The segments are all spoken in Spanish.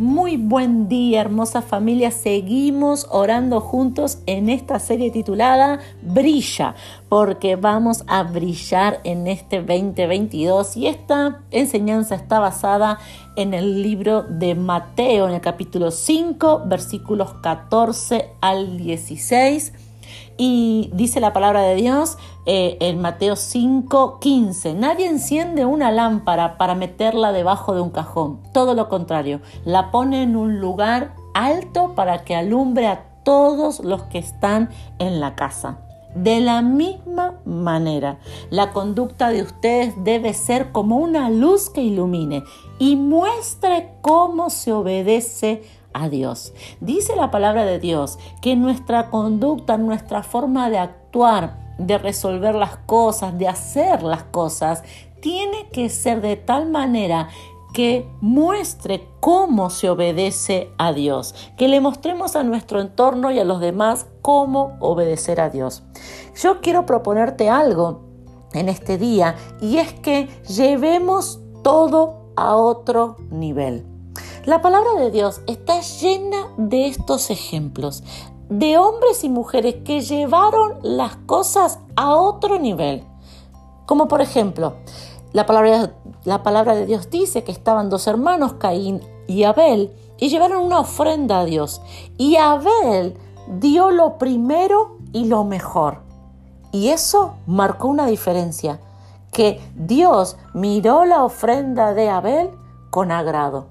Muy buen día, hermosa familia. Seguimos orando juntos en esta serie titulada Brilla, porque vamos a brillar en este 2022 y esta enseñanza está basada en el libro de Mateo, en el capítulo 5, versículos 14 al 16 y dice la palabra de Dios eh, en Mateo 5, 15, nadie enciende una lámpara para meterla debajo de un cajón, todo lo contrario, la pone en un lugar alto para que alumbre a todos los que están en la casa. De la misma manera, la conducta de ustedes debe ser como una luz que ilumine y muestre cómo se obedece a Dios. Dice la palabra de Dios que nuestra conducta, nuestra forma de actuar, de resolver las cosas, de hacer las cosas, tiene que ser de tal manera que muestre cómo se obedece a Dios, que le mostremos a nuestro entorno y a los demás cómo obedecer a Dios. Yo quiero proponerte algo en este día y es que llevemos todo a otro nivel. La palabra de Dios está llena de estos ejemplos, de hombres y mujeres que llevaron las cosas a otro nivel. Como por ejemplo, la palabra, la palabra de Dios dice que estaban dos hermanos, Caín y Abel, y llevaron una ofrenda a Dios. Y Abel dio lo primero y lo mejor. Y eso marcó una diferencia, que Dios miró la ofrenda de Abel con agrado.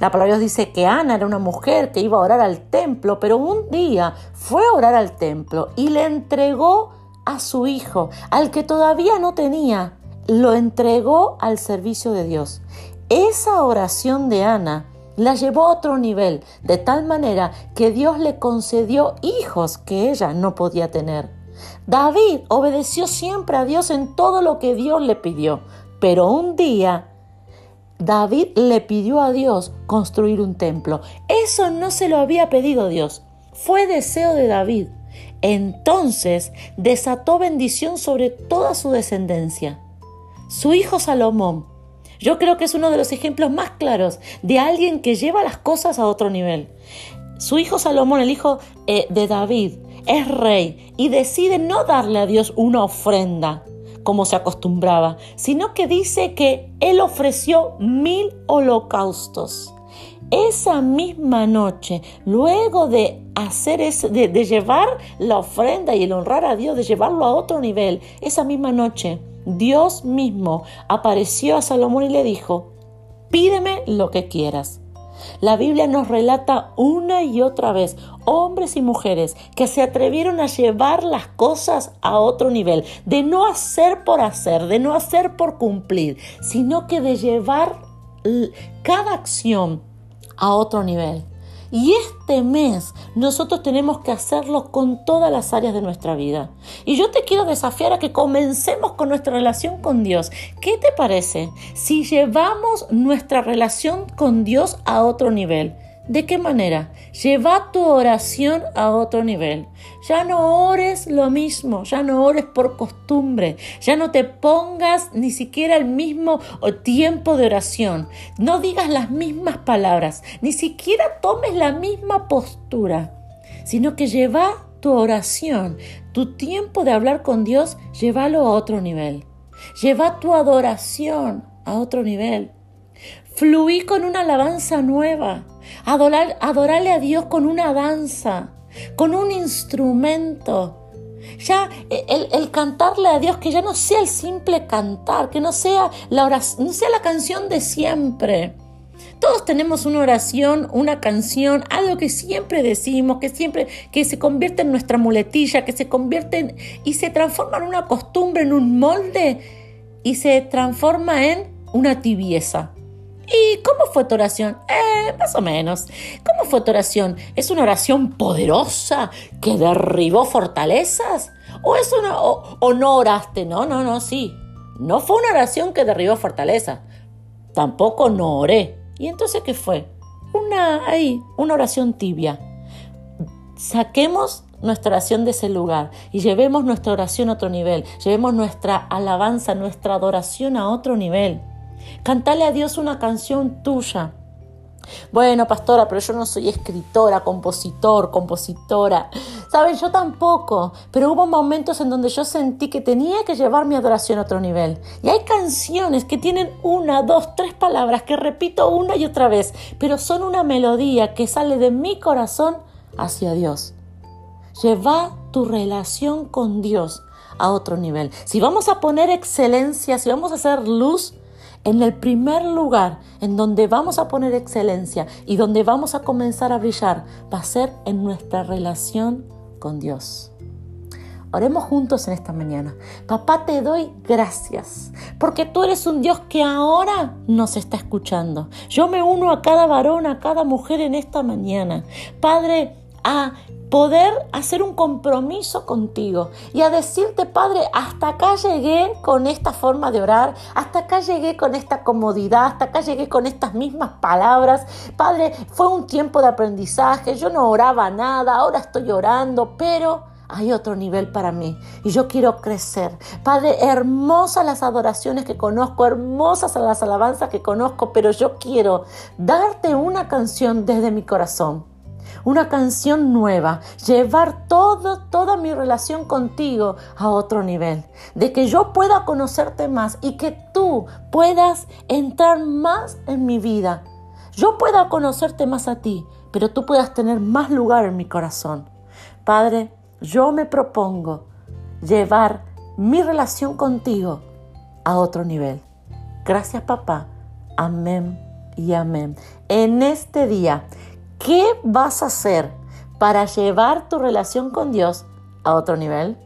La palabra Dios dice que Ana era una mujer que iba a orar al templo, pero un día fue a orar al templo y le entregó a su hijo, al que todavía no tenía, lo entregó al servicio de Dios. Esa oración de Ana la llevó a otro nivel, de tal manera que Dios le concedió hijos que ella no podía tener. David obedeció siempre a Dios en todo lo que Dios le pidió, pero un día David le pidió a Dios construir un templo. Eso no se lo había pedido Dios, fue deseo de David. Entonces desató bendición sobre toda su descendencia. Su hijo Salomón, yo creo que es uno de los ejemplos más claros de alguien que lleva las cosas a otro nivel. Su hijo Salomón, el hijo eh, de David, es rey y decide no darle a Dios una ofrenda, como se acostumbraba, sino que dice que él ofreció mil holocaustos. Esa misma noche, luego de hacer de, de llevar la ofrenda y el honrar a Dios, de llevarlo a otro nivel, esa misma noche, Dios mismo apareció a Salomón y le dijo, pídeme lo que quieras. La Biblia nos relata una y otra vez hombres y mujeres que se atrevieron a llevar las cosas a otro nivel, de no hacer por hacer, de no hacer por cumplir, sino que de llevar cada acción a otro nivel. Y este mes nosotros tenemos que hacerlo con todas las áreas de nuestra vida. Y yo te quiero desafiar a que comencemos con nuestra relación con Dios. ¿Qué te parece si llevamos nuestra relación con Dios a otro nivel? ¿De qué manera? Lleva tu oración a otro nivel. Ya no ores lo mismo, ya no ores por costumbre, ya no te pongas ni siquiera el mismo tiempo de oración, no digas las mismas palabras, ni siquiera tomes la misma postura, sino que lleva tu oración, tu tiempo de hablar con Dios, llévalo a otro nivel. Lleva tu adoración a otro nivel. Fluí con una alabanza nueva. Adorar, adorarle a Dios con una danza, con un instrumento. Ya el, el, cantarle a Dios, que ya no sea el simple cantar, que no sea la oración, no sea la canción de siempre. Todos tenemos una oración, una canción, algo que siempre decimos, que siempre, que se convierte en nuestra muletilla, que se convierte en, y se transforma en una costumbre, en un molde, y se transforma en una tibieza. ¿Y cómo fue tu oración? Eh, más o menos. ¿Cómo fue tu oración? ¿Es una oración poderosa que derribó fortalezas? ¿O, es una, o, no oraste? No, no, no, sí. No fue una oración que derribó fortaleza. Tampoco no oré. ¿Y entonces qué fue? Una, ahí, una oración tibia. Saquemos nuestra oración de ese lugar y llevemos nuestra oración a otro nivel. Llevemos nuestra alabanza, nuestra adoración a otro nivel. Cantale a Dios una canción tuya. Bueno, pastora, pero yo no soy escritora, compositor, compositora. Saben, yo tampoco, pero hubo momentos en donde yo sentí que tenía que llevar mi adoración a otro nivel. Y hay canciones que tienen una, dos, tres palabras que repito una y otra vez, pero son una melodía que sale de mi corazón hacia Dios. Lleva tu relación con Dios a otro nivel. Si vamos a poner excelencia, si vamos a hacer luz, en el primer lugar en donde vamos a poner excelencia y donde vamos a comenzar a brillar va a ser en nuestra relación con Dios. Oremos juntos en esta mañana. Papá, te doy gracias porque tú eres un Dios que ahora nos está escuchando. Yo me uno a cada varón, a cada mujer en esta mañana. Padre, a poder hacer un compromiso contigo y a decirte, Padre, hasta acá llegué con esta forma de orar, hasta acá llegué con esta comodidad, hasta acá llegué con estas mismas palabras. Padre, fue un tiempo de aprendizaje, yo no oraba nada, ahora estoy orando, pero hay otro nivel para mí y yo quiero crecer. Padre, hermosas las adoraciones que conozco, hermosas las alabanzas que conozco, pero yo quiero darte una canción desde mi corazón una canción nueva, llevar todo, toda mi relación contigo a otro nivel, de que yo pueda conocerte más y que tú puedas entrar más en mi vida. Yo pueda conocerte más a ti, pero tú puedas tener más lugar en mi corazón. Padre, yo me propongo llevar mi relación contigo a otro nivel. Gracias papá. Amén y amén. En este día ¿Qué vas a hacer para llevar tu relación con Dios a otro nivel?